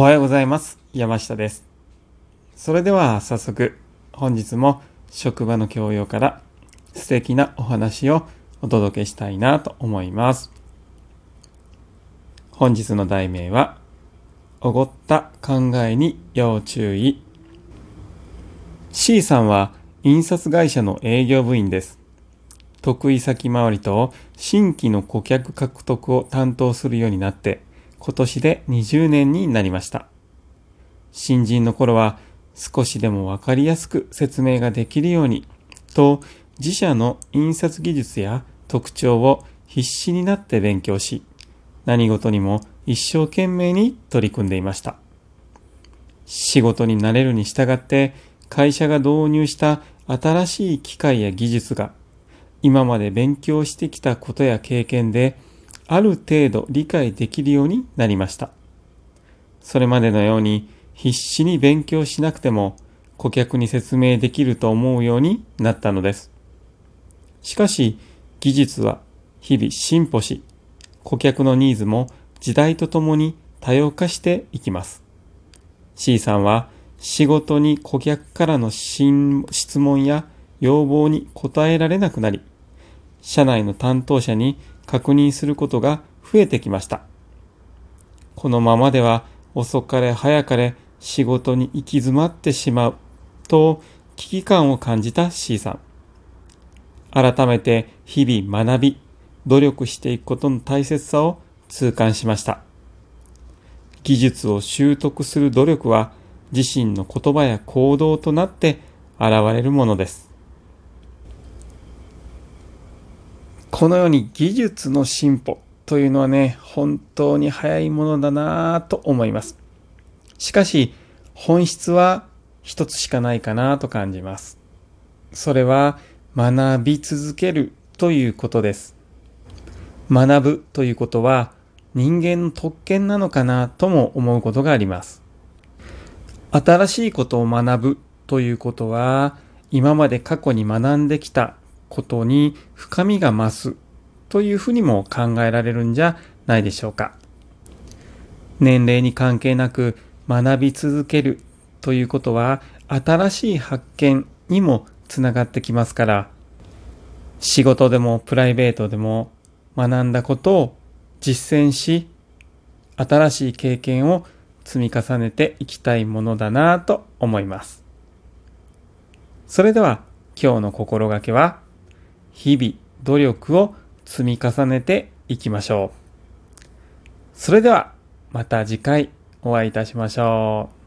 おはようございます。山下です。それでは早速、本日も職場の教養から素敵なお話をお届けしたいなと思います。本日の題名は、おごった考えに要注意。C さんは印刷会社の営業部員です。得意先回りと新規の顧客獲得を担当するようになって、今年で20年になりました。新人の頃は少しでもわかりやすく説明ができるようにと自社の印刷技術や特徴を必死になって勉強し何事にも一生懸命に取り組んでいました。仕事に慣れるに従って会社が導入した新しい機械や技術が今まで勉強してきたことや経験である程度理解できるようになりました。それまでのように必死に勉強しなくても顧客に説明できると思うようになったのです。しかし技術は日々進歩し、顧客のニーズも時代とともに多様化していきます。C さんは仕事に顧客からの質問や要望に答えられなくなり、社内の担当者に確認することが増えてきました。このままでは遅かれ早かれ仕事に行き詰まってしまうと危機感を感じた C さん。改めて日々学び、努力していくことの大切さを痛感しました。技術を習得する努力は自身の言葉や行動となって現れるものです。このように技術の進歩というのはね、本当に早いものだなぁと思います。しかし、本質は一つしかないかなと感じます。それは学び続けるということです。学ぶということは人間の特権なのかなとも思うことがあります。新しいことを学ぶということは今まで過去に学んできたことに深みが増すというふうにも考えられるんじゃないでしょうか。年齢に関係なく学び続けるということは新しい発見にもつながってきますから仕事でもプライベートでも学んだことを実践し新しい経験を積み重ねていきたいものだなぁと思います。それでは今日の心がけは日々努力を積み重ねていきましょう。それではまた次回お会いいたしましょう。